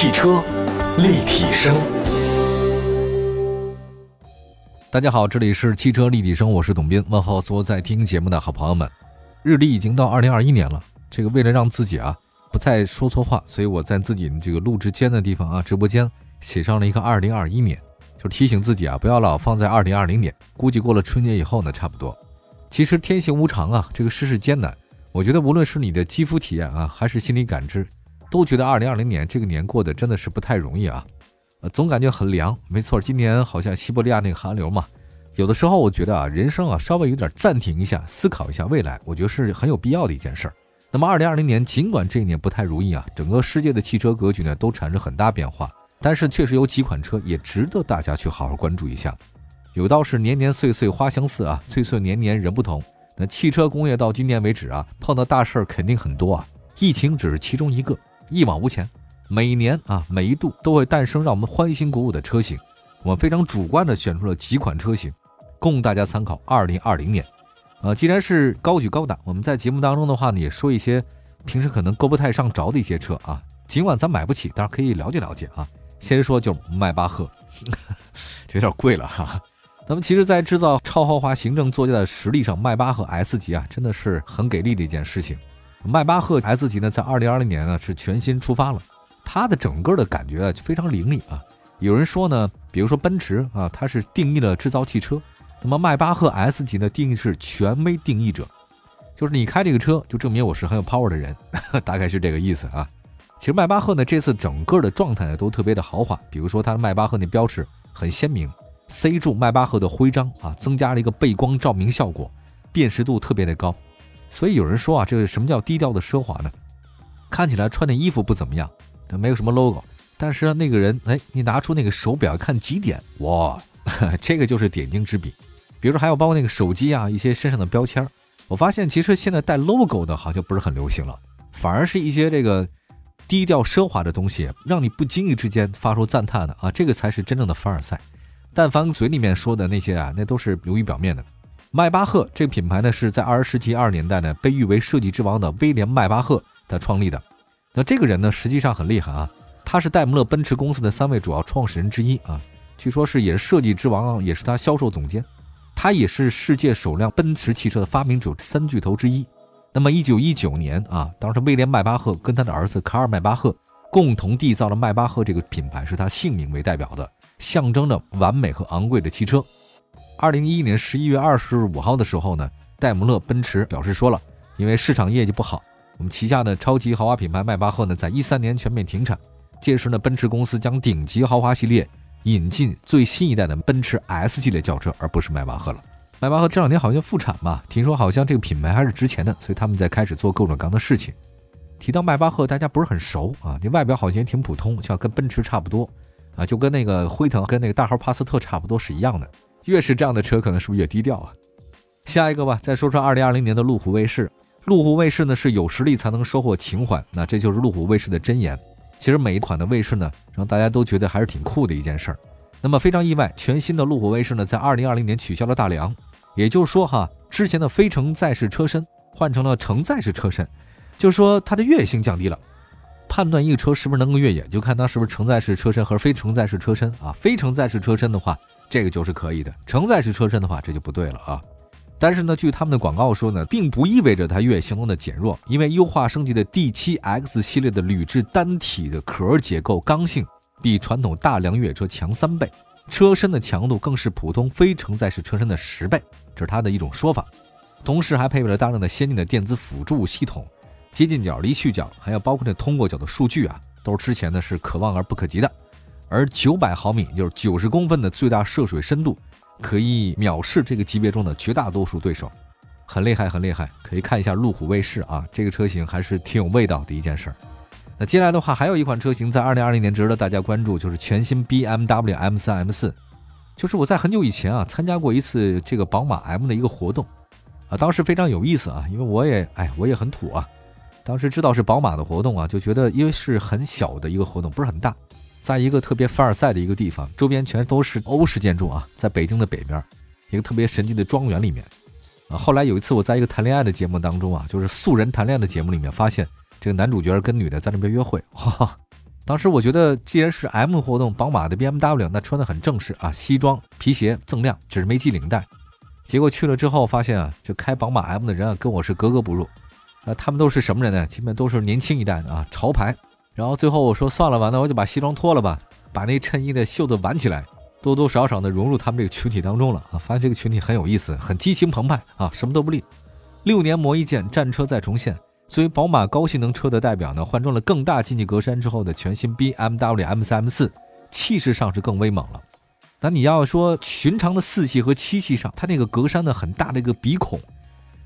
汽车立体声，大家好，这里是汽车立体声，我是董斌，问候所有在听节目的好朋友们。日历已经到二零二一年了，这个为了让自己啊不再说错话，所以我在自己这个录制间的地方啊直播间写上了一个二零二一年，就提醒自己啊不要老放在二零二零年，估计过了春节以后呢差不多。其实天行无常啊，这个世事艰难，我觉得无论是你的肌肤体验啊，还是心理感知。都觉得二零二零年这个年过得真的是不太容易啊，呃，总感觉很凉。没错，今年好像西伯利亚那个寒流嘛，有的时候我觉得啊，人生啊稍微有点暂停一下，思考一下未来，我觉得是很有必要的一件事儿。那么二零二零年尽管这一年不太如意啊，整个世界的汽车格局呢都产生很大变化，但是确实有几款车也值得大家去好好关注一下。有道是年年岁岁花相似啊，岁岁年年人不同。那汽车工业到今年为止啊，碰到大事儿肯定很多啊，疫情只是其中一个。一往无前，每年啊每一度都会诞生让我们欢欣鼓舞的车型。我们非常主观的选出了几款车型，供大家参考。二零二零年，呃，既然是高举高打，我们在节目当中的话呢，也说一些平时可能够不太上着的一些车啊。尽管咱买不起，但是可以了解了解啊。先说就迈巴赫，这有点贵了哈。那么其实，在制造超豪华行政座驾的实力上，迈巴赫 S 级啊，真的是很给力的一件事情。迈巴赫 S 级呢，在二零二零年呢是全新出发了，它的整个的感觉啊就非常凌厉啊。有人说呢，比如说奔驰啊，它是定义了制造汽车，那么迈巴赫 S 级呢定义是权威定义者，就是你开这个车就证明我是很有 power 的人，大概是这个意思啊。其实迈巴赫呢这次整个的状态呢都特别的豪华，比如说它的迈巴赫那标志很鲜明，C 柱迈巴赫的徽章啊，增加了一个背光照明效果，辨识度特别的高。所以有人说啊，这个什么叫低调的奢华呢？看起来穿的衣服不怎么样，没有什么 logo，但是那个人，哎，你拿出那个手表看几点，哇，这个就是点睛之笔。比如说还有包括那个手机啊，一些身上的标签我发现其实现在带 logo 的好像不是很流行了，反而是一些这个低调奢华的东西，让你不经意之间发出赞叹的啊，这个才是真正的凡尔赛。但凡嘴里面说的那些啊，那都是流于表面的。迈巴赫这个品牌呢，是在二十世纪二十年代呢，被誉为设计之王的威廉·迈巴赫他创立的。那这个人呢，实际上很厉害啊，他是戴姆勒奔驰公司的三位主要创始人之一啊，据说是也是设计之王，也是他销售总监。他也是世界首辆奔驰汽车的发明者三巨头之一。那么一九一九年啊，当时威廉·迈巴赫跟他的儿子卡尔·迈巴赫共同缔造了迈巴赫这个品牌，是他姓名为代表的，象征着完美和昂贵的汽车。二零一一年十一月二十五号的时候呢，戴姆勒奔驰表示说了，因为市场业绩不好，我们旗下的超级豪华品牌迈巴赫呢，在一三年全面停产。届时呢，奔驰公司将顶级豪华系列引进最新一代的奔驰 S 系列轿车，而不是迈巴赫了。迈巴赫这两天好像复产嘛，听说好像这个品牌还是值钱的，所以他们在开始做各种各样的事情。提到迈巴赫，大家不是很熟啊，你外表好像也挺普通，像跟奔驰差不多啊，就跟那个辉腾、跟那个大号帕萨特差不多是一样的。越是这样的车，可能是不是越低调啊？下一个吧，再说说二零二零年的路虎卫士。路虎卫士呢是有实力才能收获情怀，那这就是路虎卫士的箴言。其实每一款的卫士呢，让大家都觉得还是挺酷的一件事儿。那么非常意外，全新的路虎卫士呢，在二零二零年取消了大梁，也就是说哈，之前的非承载式车身换成了承载式车身，就是说它的越野性降低了。判断一个车是不是能够越野，就看它是不是承载式车身和非承载式车身啊。非承载式车身的话。这个就是可以的，承载式车身的话，这就不对了啊。但是呢，据他们的广告说呢，并不意味着它越野性能的减弱，因为优化升级的 D7X 系列的铝制单体的壳结构刚性比传统大梁越野车强三倍，车身的强度更是普通非承载式车身的十倍，这是它的一种说法。同时还配备了大量的先进的电子辅助系统，接近角、离去角，还有包括那通过角的数据啊，都是之前呢是可望而不可及的。而九百毫米，就是九十公分的最大涉水深度，可以藐视这个级别中的绝大多数对手，很厉害，很厉害。可以看一下路虎卫士啊，这个车型还是挺有味道的一件事儿。那接下来的话，还有一款车型在二零二零年值得大家关注，就是全新 BMW M3 M4。就是我在很久以前啊，参加过一次这个宝马 M 的一个活动，啊，当时非常有意思啊，因为我也哎，我也很土啊，当时知道是宝马的活动啊，就觉得因为是很小的一个活动，不是很大。在一个特别凡尔赛的一个地方，周边全都是欧式建筑啊，在北京的北边，一个特别神奇的庄园里面，啊，后来有一次我在一个谈恋爱的节目当中啊，就是素人谈恋爱的节目里面，发现这个男主角跟女的在那边约会，哈哈，当时我觉得，既然是 M 活动，宝马的 BMW 那穿的很正式啊，西装皮鞋锃亮，只是没系领带。结果去了之后发现啊，这开宝马 M 的人啊，跟我是格格不入。啊，他们都是什么人呢？基本都是年轻一代的啊，潮牌。然后最后我说算了吧，那我就把西装脱了吧，把那衬衣的袖子挽起来，多多少少的融入他们这个群体当中了啊。发现这个群体很有意思，很激情澎湃啊，什么都不吝。六年磨一剑，战车再重现。作为宝马高性能车的代表呢，换装了更大进气格栅之后的全新 BMW M3 M4，气势上是更威猛了。那你要说寻常的四系和七系上，它那个格栅呢很大的一个鼻孔，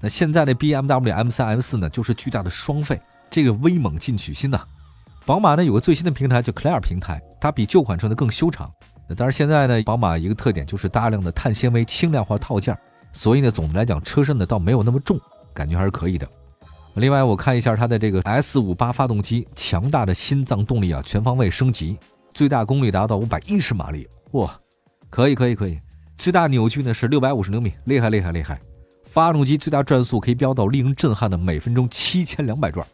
那现在的 BMW M3 M4 呢就是巨大的双肺，这个威猛进取心呐。宝马呢有个最新的平台叫 Clear 平台，它比旧款车呢更修长。那当然现在呢，宝马一个特点就是大量的碳纤维轻量化套件，所以呢总的来讲车身呢倒没有那么重，感觉还是可以的。另外，我看一下它的这个 S 五八发动机，强大的心脏动力啊，全方位升级，最大功率达到五百一十马力，哇，可以可以可以，最大扭矩呢是六百五十牛米，厉害厉害厉害，发动机最大转速可以飙到令人震撼的每分钟七千两百转，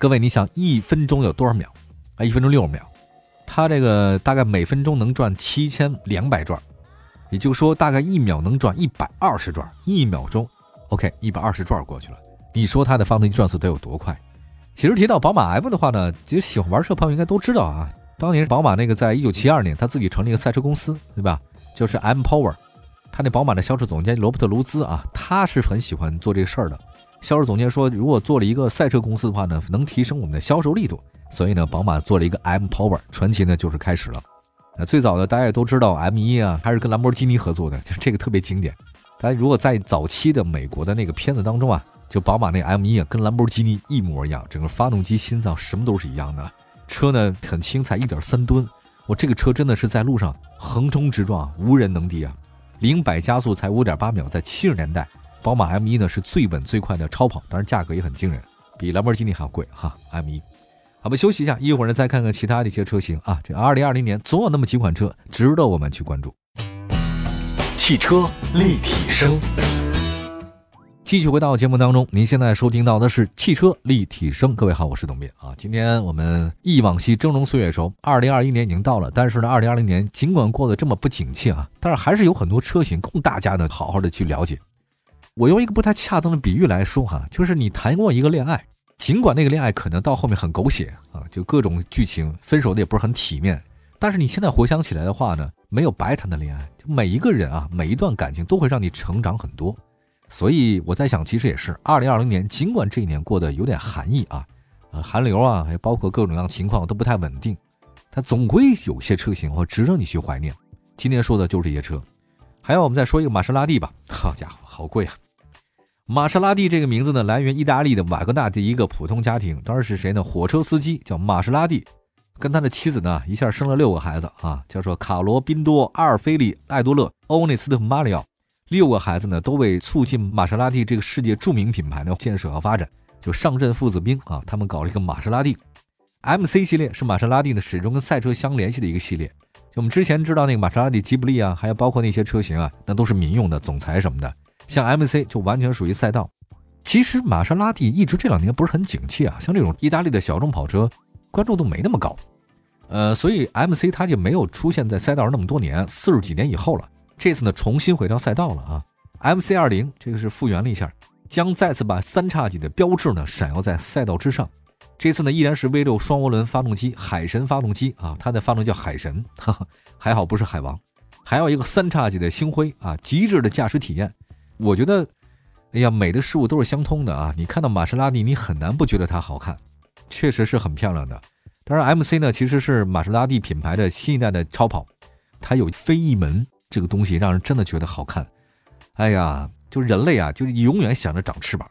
各位你想一分钟有多少秒？啊，一分钟六十秒，它这个大概每分钟能转七千两百转，也就是说大概一秒能转一百二十转，一秒钟，OK，一百二十转过去了。你说它的发动机转速得有多快？其实提到宝马 M 的话呢，其实喜欢玩车朋友应该都知道啊。当年宝马那个在一九七二年，他自己成立一个赛车公司，对吧？就是 M Power。他那宝马的销售总监罗伯特卢兹啊，他是很喜欢做这个事儿的。销售总监说，如果做了一个赛车公司的话呢，能提升我们的销售力度。所以呢，宝马做了一个 M Power，传奇呢就是开始了。那最早的大家也都知道 M 一啊，还是跟兰博基尼合作的，就 这个特别经典。大家如果在早期的美国的那个片子当中啊。就宝马那 M1 啊，跟兰博基尼一模一样，整个发动机、心脏什么都是一样的。车呢很轻，才一点三吨。我这个车真的是在路上横冲直撞，无人能敌啊！零百加速才五点八秒，在七十年代，宝马 M1 呢是最稳最快的超跑，当然价格也很惊人，比兰博基尼还要贵哈。M1，好吧，休息一下，一会儿呢再看看其他的一些车型啊。这2020年总有那么几款车值得我们去关注。汽车立体声。继续回到节目当中，您现在收听到的是汽车立体声。各位好，我是董斌啊。今天我们忆往昔，峥嵘岁月稠。二零二一年已经到了，但是呢，二零二零年尽管过得这么不景气啊，但是还是有很多车型供大家呢好好的去了解。我用一个不太恰当的比喻来说哈，就是你谈过一个恋爱，尽管那个恋爱可能到后面很狗血啊，就各种剧情，分手的也不是很体面，但是你现在回想起来的话呢，没有白谈的恋爱，就每一个人啊，每一段感情都会让你成长很多。所以我在想，其实也是二零二零年，尽管这一年过得有点寒意啊，呃，寒流啊，还包括各种各样情况都不太稳定，它总归有些车型会值得你去怀念。今天说的就是这些车，还有我们再说一个玛莎拉蒂吧。好家伙，好贵啊！玛莎拉蒂这个名字呢，来源意大利的瓦格纳的一个普通家庭，当时是谁呢？火车司机叫玛莎拉蒂，跟他的妻子呢，一下生了六个孩子啊，叫做卡罗宾多、阿尔菲利、艾多勒、欧内斯特、马里奥。六个孩子呢，都为促进玛莎拉蒂这个世界著名品牌的建设和发展，就上阵父子兵啊。他们搞了一个玛莎拉蒂 MC 系列，是玛莎拉蒂呢始终跟赛车相联系的一个系列。就我们之前知道那个玛莎拉蒂吉卜力啊，还有包括那些车型啊，那都是民用的，总裁什么的。像 MC 就完全属于赛道。其实玛莎拉蒂一直这两年不是很景气啊，像这种意大利的小众跑车，关注度没那么高。呃，所以 MC 它就没有出现在赛道上那么多年，四十几年以后了。这次呢，重新回到赛道了啊！MC 二零这个是复原了一下，将再次把三叉戟的标志呢闪耀在赛道之上。这次呢，依然是 V 六双涡轮发动机，海神发动机啊，它的发动机叫海神，哈哈，还好不是海王。还有一个三叉戟的星辉啊，极致的驾驶体验。我觉得，哎呀，美的事物都是相通的啊！你看到玛莎拉蒂，你很难不觉得它好看，确实是很漂亮的。当然，MC 呢，其实是玛莎拉蒂品牌的新一代的超跑，它有飞翼门。这个东西让人真的觉得好看，哎呀，就人类啊，就永远想着长翅膀。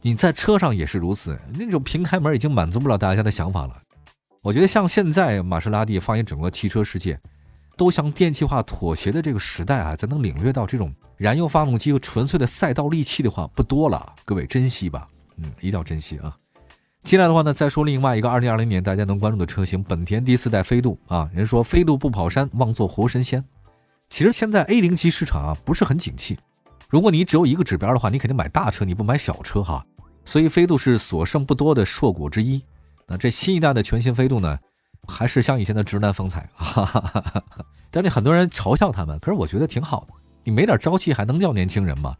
你在车上也是如此，那种平开门已经满足不了大家的想法了。我觉得像现在玛莎拉蒂放眼整个汽车世界，都向电气化妥协的这个时代啊，咱能领略到这种燃油发动机和纯粹的赛道利器的话不多了。各位珍惜吧，嗯，一定要珍惜啊。接下来的话呢，再说另外一个2020年大家能关注的车型，本田第四代飞度啊。人说飞度不跑山，妄做活神仙。其实现在 A 零级市场啊不是很景气，如果你只有一个指标的话，你肯定买大车，你不买小车哈。所以飞度是所剩不多的硕果之一。那这新一代的全新飞度呢，还是像以前的直男风采。哈哈哈哈但是很多人嘲笑他们，可是我觉得挺好的。你没点朝气还能叫年轻人吗？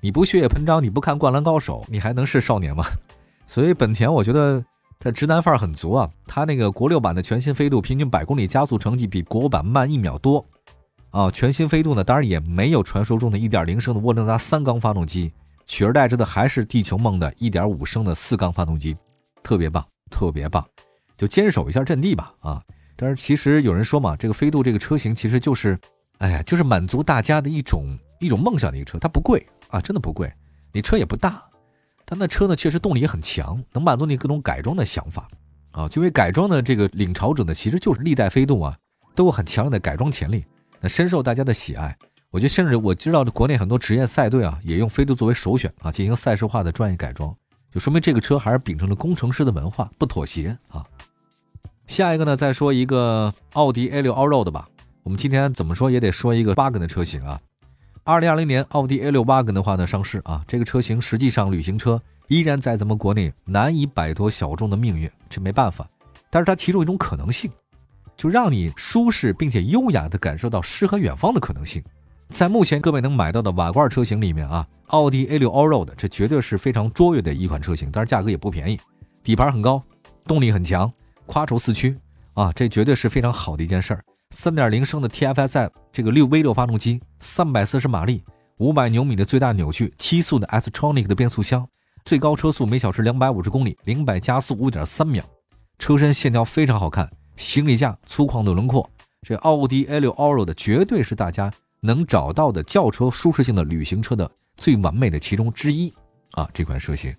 你不血液喷张，你不看《灌篮高手》，你还能是少年吗？所以本田，我觉得它直男范儿很足啊。它那个国六版的全新飞度，平均百公里加速成绩比国五版慢一秒多啊。全新飞度呢，当然也没有传说中的一点零升的涡轮增压三缸发动机，取而代之的还是地球梦的一点五升的四缸发动机，特别棒，特别棒。就坚守一下阵地吧啊！但是其实有人说嘛，这个飞度这个车型其实就是，哎呀，就是满足大家的一种一种梦想的一个车。它不贵啊，真的不贵，你车也不大，但那车呢确实动力也很强，能满足你各种改装的想法啊。作为改装的这个领潮者呢，其实就是历代飞度啊，都有很强烈的改装潜力，那深受大家的喜爱。我觉得甚至我知道的国内很多职业赛队啊，也用飞度作为首选啊，进行赛事化的专业改装，就说明这个车还是秉承了工程师的文化，不妥协啊。下一个呢，再说一个奥迪 A6 Allroad 吧。我们今天怎么说也得说一个 Wagon 的车型啊。二零二零年奥迪 A6 Wagon 的话呢上市啊，这个车型实际上旅行车依然在咱们国内难以摆脱小众的命运，这没办法。但是它其中一种可能性，就让你舒适并且优雅的感受到诗和远方的可能性。在目前各位能买到的瓦罐车型里面啊，奥迪 A6 Allroad 这绝对是非常卓越的一款车型，但是价格也不便宜，底盘很高，动力很强。夸轴四驱啊，这绝对是非常好的一件事儿。三点零升的 TFSI 这个六 V 六发动机，三百四十马力，五百牛米的最大扭矩，七速的 S-tronic 的变速箱，最高车速每小时两百五十公里，零百加速五点三秒。车身线条非常好看，行李架粗犷的轮廓，这奥迪 A6 Allroad 绝对是大家能找到的轿车舒适性的旅行车的最完美的其中之一啊！这款车型。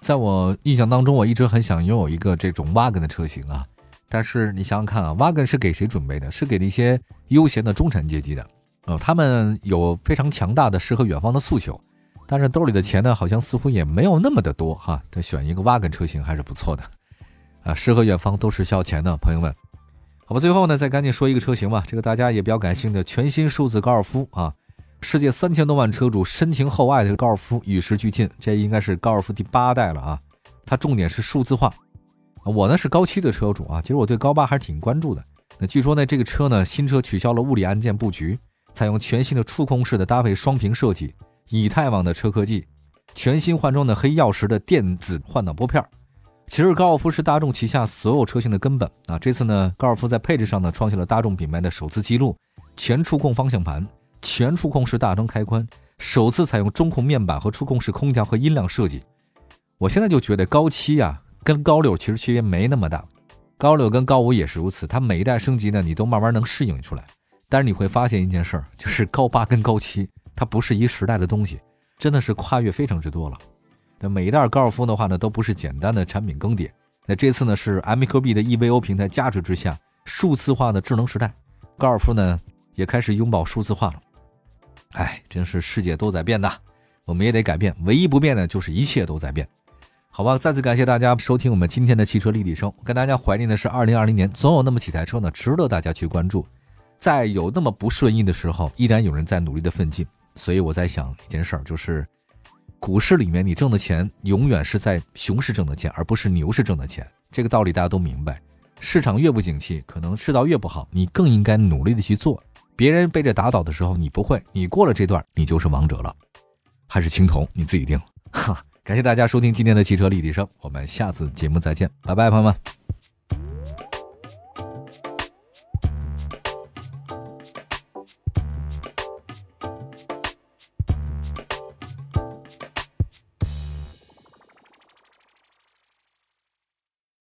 在我印象当中，我一直很想拥有一个这种 wagon 的车型啊。但是你想想看啊，wagon 是给谁准备的？是给那些悠闲的中产阶级的哦。他们有非常强大的诗和远方的诉求，但是兜里的钱呢，好像似乎也没有那么的多哈。他选一个 wagon 车型还是不错的啊。诗和远方都是需要钱的，朋友们。好吧，最后呢，再赶紧说一个车型吧，这个大家也比较感兴趣的全新数字高尔夫啊。世界三千多万车主深情厚爱的高尔夫与时俱进，这应该是高尔夫第八代了啊！它重点是数字化。我呢是高七的车主啊，其实我对高八还是挺关注的。那据说呢，这个车呢新车取消了物理按键布局，采用全新的触控式的搭配双屏设计，以太网的车科技，全新换装的黑曜石的电子换挡拨片儿。其实高尔夫是大众旗下所有车型的根本啊！这次呢，高尔夫在配置上呢创下了大众品牌的首次记录，全触控方向盘。全触控式大灯开关，首次采用中控面板和触控式空调和音量设计。我现在就觉得高七啊，跟高六其实区别没那么大，高六跟高五也是如此。它每一代升级呢，你都慢慢能适应出来。但是你会发现一件事儿，就是高八跟高七它不是一时代的东西，真的是跨越非常之多了。那每一代高尔夫的话呢，都不是简单的产品更迭。那这次呢，是 MQB 的 EVO 平台加持之下，数字化的智能时代，高尔夫呢也开始拥抱数字化了。哎，真是世界都在变呐，我们也得改变。唯一不变的就是一切都在变，好吧？再次感谢大家收听我们今天的汽车立体声。跟大家怀念的是，二零二零年总有那么几台车呢，值得大家去关注。在有那么不顺意的时候，依然有人在努力的奋进。所以我在想一件事儿，就是股市里面你挣的钱，永远是在熊市挣的钱，而不是牛市挣的钱。这个道理大家都明白。市场越不景气，可能世道越不好，你更应该努力的去做。别人被这打倒的时候，你不会，你过了这段，你就是王者了，还是青铜，你自己定。哈，感谢大家收听今天的汽车立体声，我们下次节目再见，拜拜，朋友们。